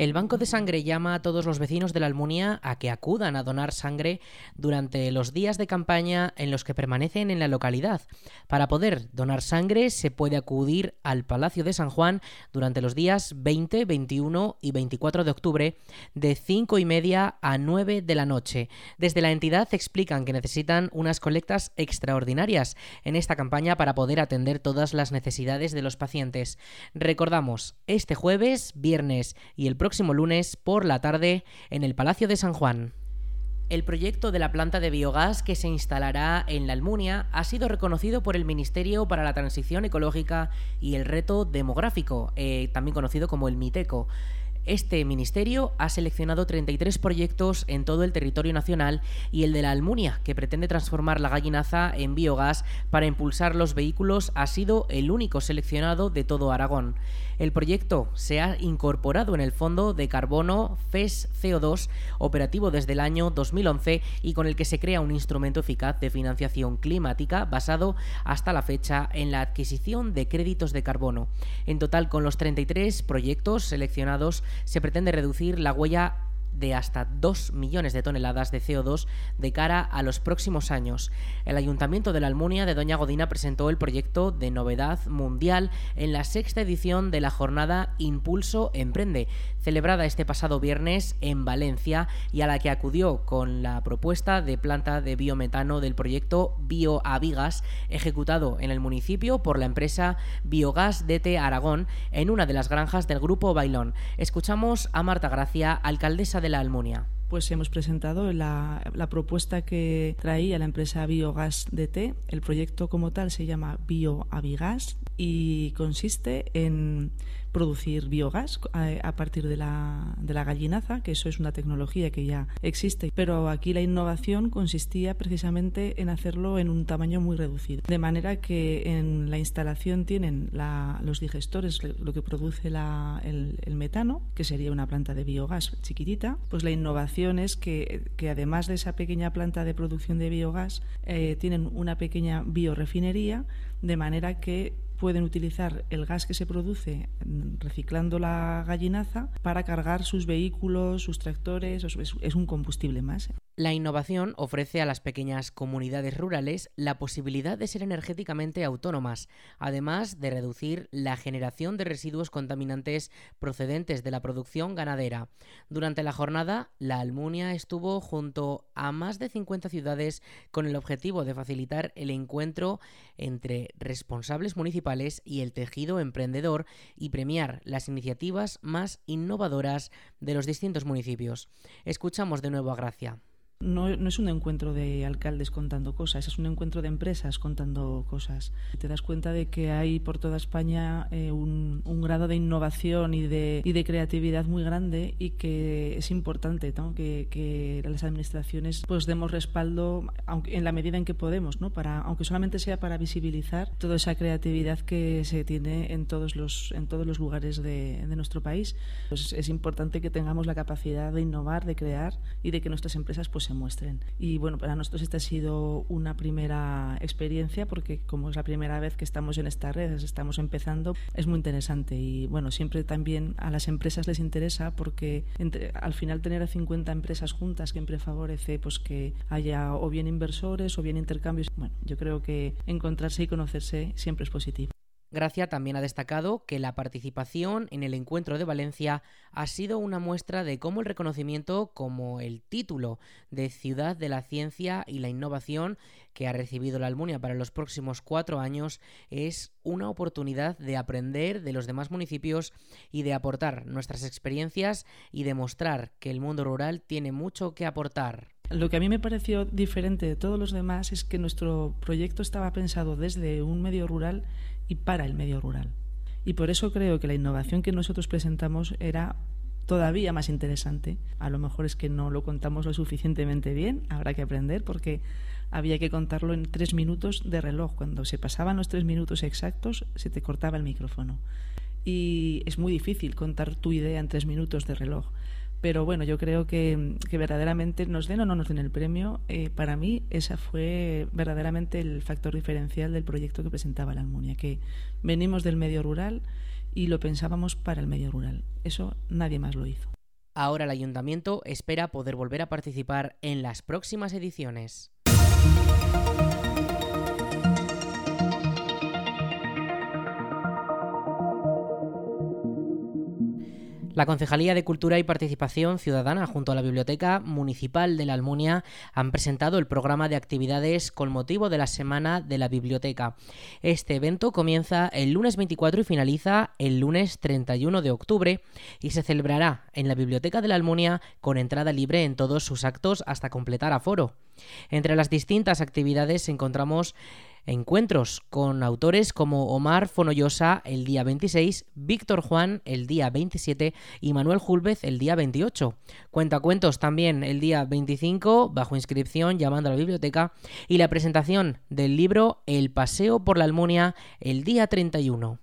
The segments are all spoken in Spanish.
El Banco de Sangre llama a todos los vecinos de la Almunia a que acudan a donar sangre durante los días de campaña en los que permanecen en la localidad. Para poder donar sangre se puede acudir al Palacio de San Juan durante los días 20, 21 y 24 de octubre de 5 y media a 9 de la noche. Desde la entidad explican que necesitan unas colectas extraordinarias en esta campaña para poder atender todas las necesidades de los pacientes. Recordamos, este jueves, viernes y el próximo próximo lunes por la tarde en el Palacio de San Juan. El proyecto de la planta de biogás que se instalará en la Almunia ha sido reconocido por el Ministerio para la Transición Ecológica y el Reto Demográfico, eh, también conocido como el MITECO. Este ministerio ha seleccionado 33 proyectos en todo el territorio nacional y el de la Almunia, que pretende transformar la gallinaza en biogás para impulsar los vehículos, ha sido el único seleccionado de todo Aragón. El proyecto se ha incorporado en el Fondo de Carbono FES CO2, operativo desde el año 2011 y con el que se crea un instrumento eficaz de financiación climática basado hasta la fecha en la adquisición de créditos de carbono. En total, con los 33 proyectos seleccionados, se pretende reducir la huella de hasta 2 millones de toneladas de CO2 de cara a los próximos años. El Ayuntamiento de la Almunia de Doña Godina presentó el proyecto de novedad mundial en la sexta edición de la jornada Impulso Emprende, celebrada este pasado viernes en Valencia y a la que acudió con la propuesta de planta de biometano del proyecto BioAvigas, ejecutado en el municipio por la empresa Biogas DT Aragón en una de las granjas del grupo Bailón. Escuchamos a Marta Gracia, alcaldesa de la? Pues hemos presentado la, la, propuesta que traía la empresa Biogas DT. El proyecto como tal se llama BioAvigas y consiste en producir biogás a, partir de la, de la gallinaza, que eso es una tecnología que ya existe, pero aquí la innovación consistía precisamente en hacerlo en un tamaño muy reducido. De manera que en la instalación tienen los digestores, lo que produce el, metano, que sería una planta de biogás chiquitita, pues la innovación es que, que además de esa pequeña planta de producción de biogás, eh, tienen una pequeña biorefinería, de manera que pueden utilizar el gas que se produce reciclando la gallinaza para cargar sus vehículos, sus tractores, es un combustible más. La innovación ofrece a las pequeñas comunidades rurales la posibilidad de ser energéticamente autónomas, además de reducir la generación de residuos contaminantes procedentes de la producción ganadera. Durante la jornada, la Almunia estuvo junto a más de 50 ciudades con el objetivo de facilitar el encuentro entre responsables municipales y el tejido emprendedor y premiar las iniciativas más innovadoras de los distintos municipios. Escuchamos de nuevo a Gracia. No, es un encuentro de alcaldes contando cosas, es un encuentro de empresas contando cosas. Te das cuenta de que hay por toda España eh, un, grado de innovación y de, y de creatividad muy grande y que es importante que, las administraciones pues demos respaldo aunque, en la medida en que podemos, ¿no? para, aunque solamente sea para visibilizar toda esa creatividad que se tiene en todos los, en todos los lugares de, de nuestro país. Pues es importante que tengamos la capacidad de innovar, de crear y de que nuestras empresas pues, muestren. Y bueno, para nosotros esta ha sido una primera experiencia porque como es la primera vez que estamos en estas redes, estamos empezando, es muy interesante y bueno, siempre también a las empresas les interesa porque entre, al final tener a 50 empresas juntas siempre favorece pues que haya o bien inversores o bien intercambios. Bueno, yo creo que encontrarse y conocerse siempre es positivo. Gracia también ha destacado que la participación en el encuentro de Valencia ha sido una muestra de cómo el reconocimiento como el título de Ciudad de la Ciencia y la Innovación que ha recibido la Almunia para los próximos cuatro años es una oportunidad de aprender de los demás municipios y de aportar nuestras experiencias y demostrar que el mundo rural tiene mucho que aportar. Lo que a mí me pareció diferente de todos los demás es que nuestro proyecto estaba pensado desde un medio rural y para el medio rural. Y por eso creo que la innovación que nosotros presentamos era todavía más interesante. A lo mejor es que no lo contamos lo suficientemente bien, habrá que aprender porque había que contarlo en tres minutos de reloj. Cuando se pasaban los tres minutos exactos, se te cortaba el micrófono. Y es muy difícil contar tu idea en tres minutos de reloj. Pero bueno, yo creo que, verdaderamente nos den o no nos den el premio, eh, para mí ese fue verdaderamente el factor diferencial del proyecto que presentaba la Almunia, que venimos del medio rural y lo pensábamos para el medio rural. Eso nadie más lo hizo. Ahora el ayuntamiento espera poder volver a participar en las próximas ediciones. La Concejalía de Cultura y Participación Ciudadana junto a la Biblioteca Municipal de la Almunia han presentado el programa de actividades con motivo de la Semana de la Biblioteca. Este evento comienza el lunes 24 y finaliza el lunes 31 de octubre y se celebrará en la Biblioteca de la Almunia con entrada libre en todos sus actos hasta completar aforo. Entre las distintas actividades encontramos encuentros con autores como Omar Fonollosa el día 26, Víctor Juan el día 27 y Manuel Julvez el día 28. Cuentacuentos también el día 25, bajo inscripción llamando a la biblioteca, y la presentación del libro El Paseo por la Almunia el día 31.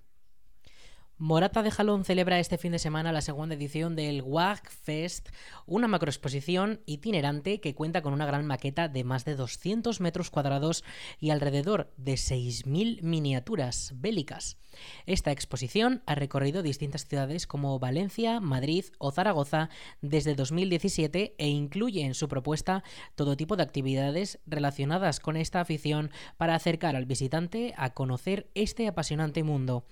Morata de Jalón celebra este fin de semana la segunda edición del WAG Fest, una macroexposición itinerante que cuenta con una gran maqueta de más de 200 metros cuadrados y alrededor de 6.000 miniaturas bélicas. Esta exposición ha recorrido distintas ciudades como Valencia, Madrid o Zaragoza desde 2017 e incluye en su propuesta todo tipo de actividades relacionadas con esta afición para acercar al visitante a conocer este apasionante mundo.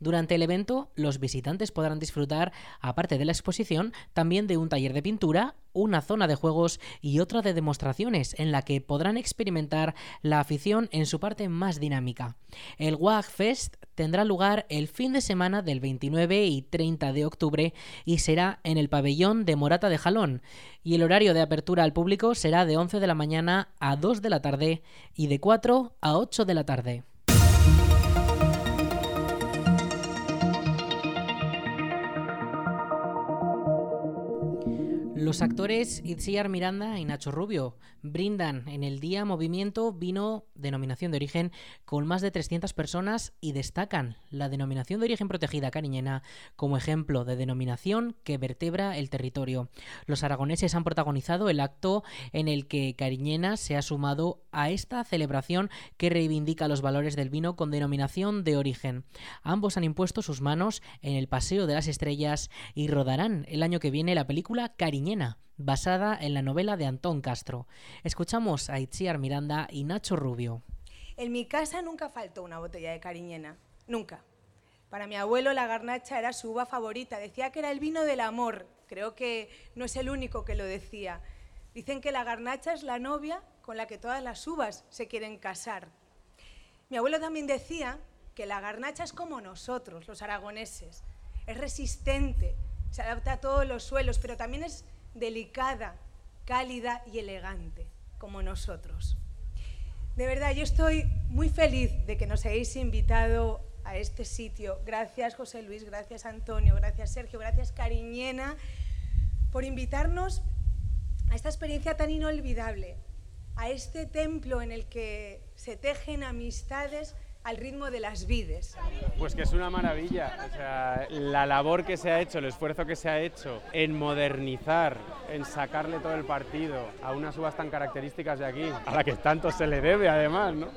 Durante el evento, los visitantes podrán disfrutar, aparte de la exposición, también de un taller de pintura, una zona de juegos y otra de demostraciones en la que podrán experimentar la afición en su parte más dinámica. El WAG Fest tendrá lugar el fin de semana del 29 y 30 de octubre y será en el pabellón de Morata de Jalón. Y el horario de apertura al público será de 11 de la mañana a 2 de la tarde y de 4 a 8 de la tarde. Los actores Itziar Miranda y Nacho Rubio brindan en el día movimiento vino denominación de origen con más de 300 personas y destacan la denominación de origen protegida cariñena como ejemplo de denominación que vertebra el territorio. Los aragoneses han protagonizado el acto en el que Cariñena se ha sumado a esta celebración que reivindica los valores del vino con denominación de origen. Ambos han impuesto sus manos en el Paseo de las Estrellas y rodarán el año que viene la película Cariñena basada en la novela de Antón Castro. Escuchamos a Itziar Miranda y Nacho Rubio. En mi casa nunca faltó una botella de cariñena, nunca. Para mi abuelo la garnacha era su uva favorita, decía que era el vino del amor, creo que no es el único que lo decía. Dicen que la garnacha es la novia con la que todas las uvas se quieren casar. Mi abuelo también decía que la garnacha es como nosotros, los aragoneses, es resistente, se adapta a todos los suelos, pero también es delicada, cálida y elegante, como nosotros. De verdad, yo estoy muy feliz de que nos hayáis invitado a este sitio. Gracias José Luis, gracias Antonio, gracias Sergio, gracias Cariñena por invitarnos a esta experiencia tan inolvidable, a este templo en el que se tejen amistades al ritmo de las vides. Pues que es una maravilla. O sea, la labor que se ha hecho, el esfuerzo que se ha hecho en modernizar, en sacarle todo el partido a unas uvas tan características de aquí, a la que tanto se le debe además, ¿no?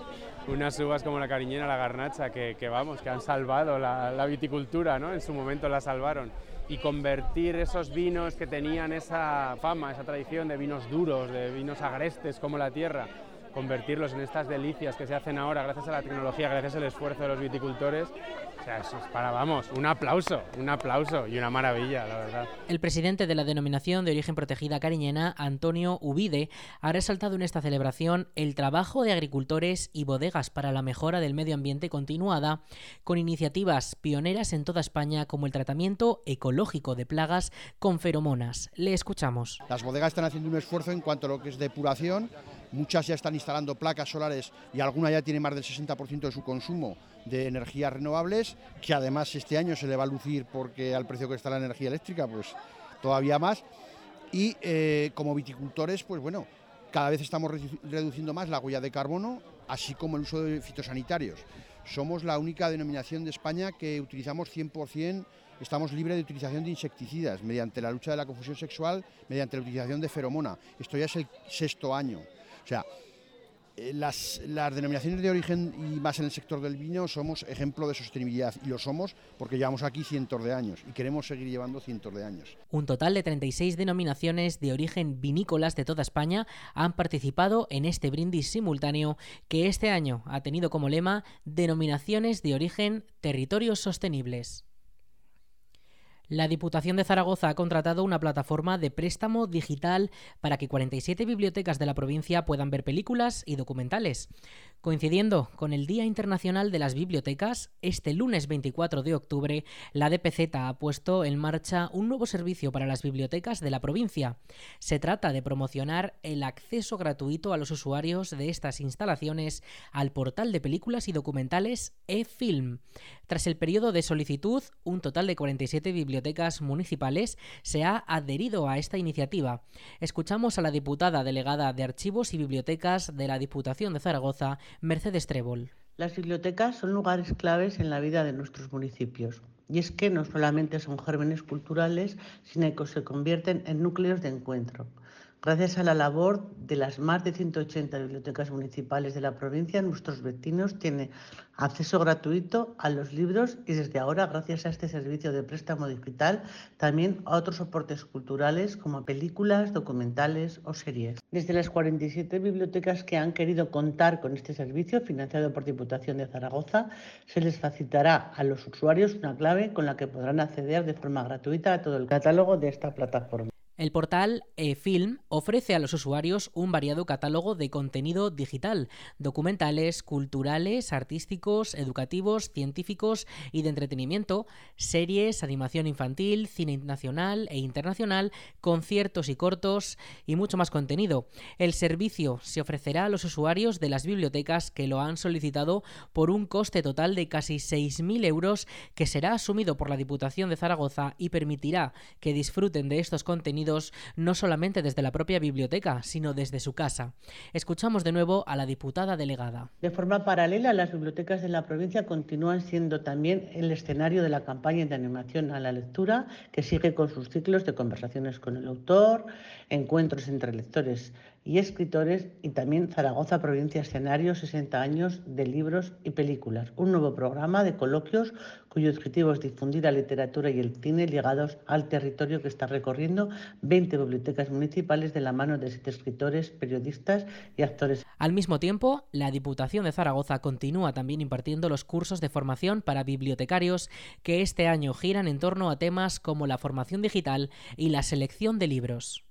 Unas uvas como la cariñena, la garnacha, que, vamos, que han salvado la, la viticultura, ¿no? En su momento la salvaron y convertir esos vinos que tenían esa fama, esa tradición de vinos duros, de vinos agrestes como la tierra, convertirlos en estas delicias que se hacen ahora gracias a la tecnología, gracias al esfuerzo de los viticultores. O sea, eso es para, vamos, un aplauso, un aplauso y una maravilla, la verdad. El presidente de la denominación de origen protegida cariñena, Antonio Ubide, ha resaltado en esta celebración el trabajo de agricultores y bodegas para la mejora del medio ambiente continuada, con iniciativas pioneras en toda España como el tratamiento ecológico de plagas con feromonas. Le escuchamos. Las bodegas están haciendo un esfuerzo en cuanto a lo que es depuración Muchas ya están instalando placas solares y alguna ya tiene más del 60% de su consumo de energías renovables, que además este año se le va a lucir porque al precio que está la energía eléctrica, pues todavía más. Y eh, como viticultores, pues bueno, cada vez estamos reduciendo más la huella de carbono, así como el uso de fitosanitarios. Somos la única denominación de España que utilizamos 100%, estamos libres de utilización de insecticidas mediante la lucha de la confusión sexual, mediante la utilización de feromona. Esto ya es el sexto año. O sea, eh, las, denominaciones de origen y más en el sector del vino somos ejemplo de sostenibilidad y lo somos porque llevamos aquí cientos de años y queremos seguir llevando cientos de años. Un total de 36 denominaciones de origen vinícolas de toda España han participado en este brindis simultáneo que este año ha tenido como lema Denominaciones de origen territorios sostenibles. La Diputación de Zaragoza ha contratado una plataforma de préstamo digital para que 47 bibliotecas de la provincia puedan ver películas y documentales. Coincidiendo con el Día Internacional de las Bibliotecas, este lunes 24 de octubre, la DPZ ha puesto en marcha un nuevo servicio para las bibliotecas de la provincia. Se trata de promocionar el acceso gratuito a los usuarios de estas instalaciones al portal de películas y documentales eFilm. Tras el periodo de solicitud, un total de 47 bibliotecas municipales se ha adherido a esta iniciativa. Escuchamos a la diputada delegada de Archivos y Bibliotecas de la Diputación de Zaragoza, Mercedes Trébol. Las bibliotecas son lugares claves en la vida de nuestros municipios. Y es que no solamente son gérmenes culturales, sino que se convierten en núcleos de encuentro. Gracias a la labor de las más de 180 bibliotecas municipales de la provincia, nuestros vecinos tienen acceso gratuito a los libros y desde ahora, gracias a este servicio de préstamo digital, también a otros soportes culturales como películas, documentales o series. Desde las 47 bibliotecas que han querido contar con este servicio, financiado por Diputación de Zaragoza, se les facilitará a los usuarios una clave con la que podrán acceder de forma gratuita a todo el catálogo de esta plataforma. El portal eFilm ofrece a los usuarios un variado catálogo de contenido digital, documentales, culturales, artísticos, educativos, científicos y de entretenimiento, series, animación infantil, cine nacional e internacional, conciertos y cortos y mucho más contenido. El servicio se ofrecerá a los usuarios de las bibliotecas que lo han solicitado por un coste total de casi 6.000 euros que será asumido por la Diputación de Zaragoza y permitirá que disfruten de estos contenidos no solamente desde la propia biblioteca, sino desde su casa. Escuchamos de nuevo a la diputada delegada. De forma paralela, las bibliotecas de la provincia continúan siendo también el escenario de la campaña de animación a la lectura, que sigue con sus ciclos de conversaciones con el autor, encuentros entre lectores y escritores y también Zaragoza Provincia Escenario 60 años de libros y películas, un nuevo programa de coloquios cuyo objetivo es difundir la literatura y el cine ligados al territorio que está recorriendo 20 bibliotecas municipales de la mano de siete escritores, periodistas y actores. Al mismo tiempo, la Diputación de Zaragoza continúa también impartiendo los cursos de formación para bibliotecarios que este año giran en torno a temas como la formación digital y la selección de libros.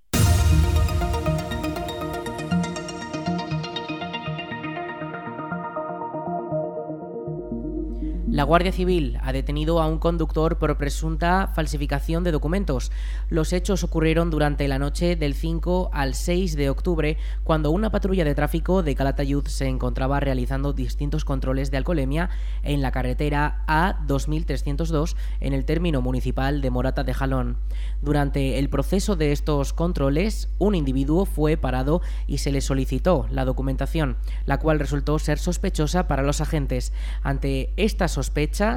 La Guardia Civil ha detenido a un conductor por presunta falsificación de documentos. Los hechos ocurrieron durante la noche del 5 al 6 de octubre, cuando una patrulla de tráfico de Calatayud se encontraba realizando distintos controles de alcoholemia en la carretera A2302 en el término municipal de Morata de Jalón. Durante el proceso de estos controles, un individuo fue parado y se le solicitó la documentación, la cual resultó ser sospechosa para los agentes. Ante esta sospecha,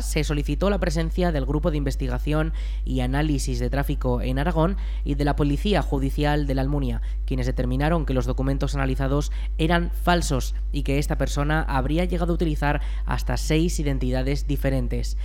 se solicitó la presencia del Grupo de Investigación y Análisis de Tráfico en Aragón y de la Policía Judicial de la Almunia, quienes determinaron que los documentos analizados eran falsos y que esta persona habría llegado a utilizar hasta seis identidades diferentes.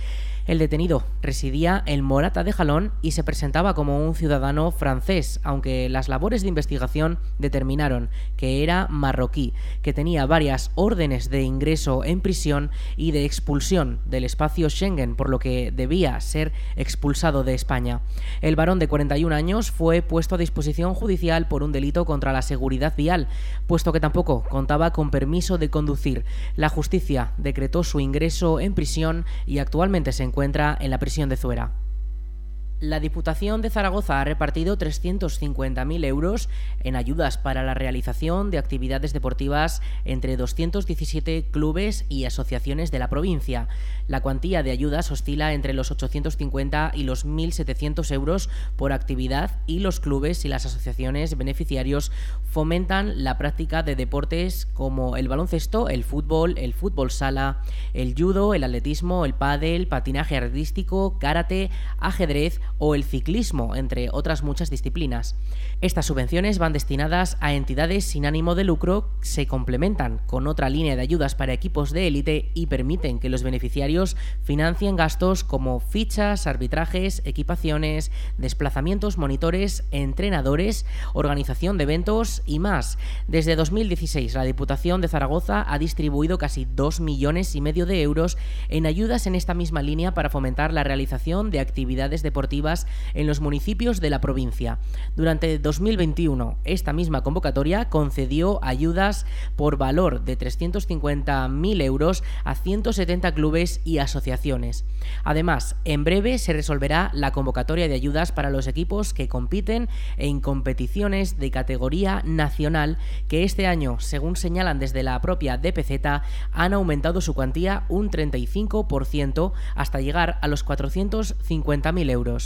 El detenido residía en Morata de Jalón y se presentaba como un ciudadano francés, aunque las labores de investigación determinaron que era marroquí, que tenía varias órdenes de ingreso en prisión y de expulsión del espacio Schengen, por lo que debía ser expulsado de España. El varón de 41 años fue puesto a disposición judicial por un delito contra la seguridad vial, puesto que tampoco contaba con permiso de conducir. La justicia decretó su ingreso en prisión y actualmente se encuentra en la prisión de Zuera. La Diputación de Zaragoza ha repartido 350.000 euros en ayudas para la realización de actividades deportivas entre 217 clubes y asociaciones de la provincia. La cuantía de ayudas oscila entre los 850 y los 1.700 euros por actividad y los clubes y las asociaciones beneficiarios fomentan la práctica de deportes como el baloncesto, el fútbol, el fútbol sala, el judo, el atletismo, el pádel, patinaje artístico, karate, ajedrez o el ciclismo, entre otras muchas disciplinas. Estas subvenciones van destinadas a entidades sin ánimo de lucro, se complementan con otra línea de ayudas para equipos de élite y permiten que los beneficiarios financien gastos como fichas, arbitrajes, equipaciones, desplazamientos, monitores, entrenadores, organización de eventos y más. Desde 2016, la Diputación de Zaragoza ha distribuido casi 2 millones y medio de euros en ayudas en esta misma línea para fomentar la realización de actividades deportivas en los municipios de la provincia. Durante 2021, esta misma convocatoria concedió ayudas por valor de 350.000 euros a 170 clubes y asociaciones. Además, en breve se resolverá la convocatoria de ayudas para los equipos que compiten en competiciones de categoría nacional que este año, según señalan desde la propia DPZ, han aumentado su cuantía un 35% hasta llegar a los 450.000 euros.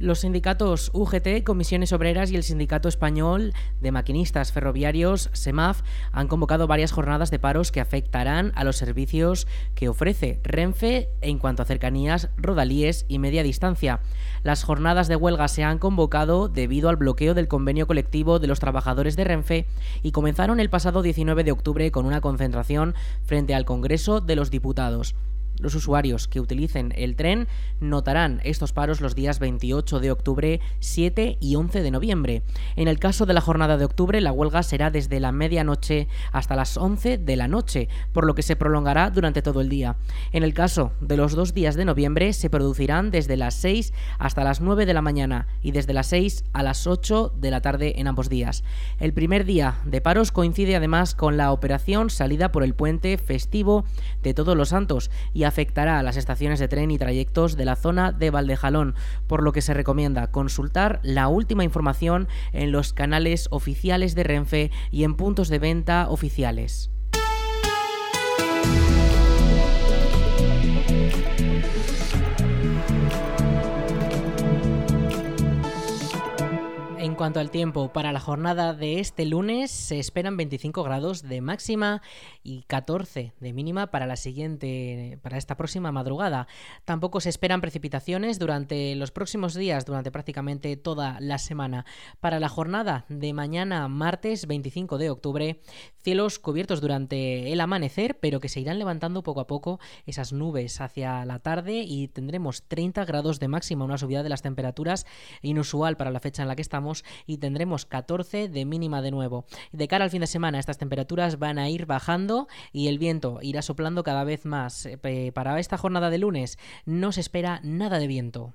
Los sindicatos UGT, Comisiones Obreras y el Sindicato Español de Maquinistas Ferroviarios, SEMAF, han convocado varias jornadas de paros que afectarán a los servicios que ofrece Renfe en cuanto a cercanías, rodalíes y media distancia. Las jornadas de huelga se han convocado debido al bloqueo del convenio colectivo de los trabajadores de Renfe y comenzaron el pasado 19 de octubre con una concentración frente al Congreso de los Diputados. Los usuarios que utilicen el tren notarán estos paros los días 28 de octubre, 7 y 11 de noviembre. En el caso de la jornada de octubre, la huelga será desde la medianoche hasta las 11 de la noche, por lo que se prolongará durante todo el día. En el caso de los dos días de noviembre, se producirán desde las 6 hasta las 9 de la mañana y desde las 6 a las 8 de la tarde en ambos días. El primer día de paros coincide además con la operación salida por el puente festivo de Todos los Santos y afectará a las estaciones de tren y trayectos de la zona de Valdejalón, por lo que se recomienda consultar la última información en los canales oficiales de Renfe y en puntos de venta oficiales. Cuanto al tiempo, para la jornada de este lunes se esperan 25 grados de máxima y 14 de mínima para la siguiente para esta próxima madrugada. Tampoco se esperan precipitaciones durante los próximos días, durante prácticamente toda la semana. Para la jornada de mañana martes 25 de octubre, cielos cubiertos durante el amanecer, pero que se irán levantando poco a poco esas nubes hacia la tarde y tendremos 30 grados de máxima, una subida de las temperaturas inusual para la fecha en la que estamos y tendremos 14 de mínima de nuevo. De cara al fin de semana estas temperaturas van a ir bajando y el viento irá soplando cada vez más. Eh, para esta jornada de lunes no se espera nada de viento.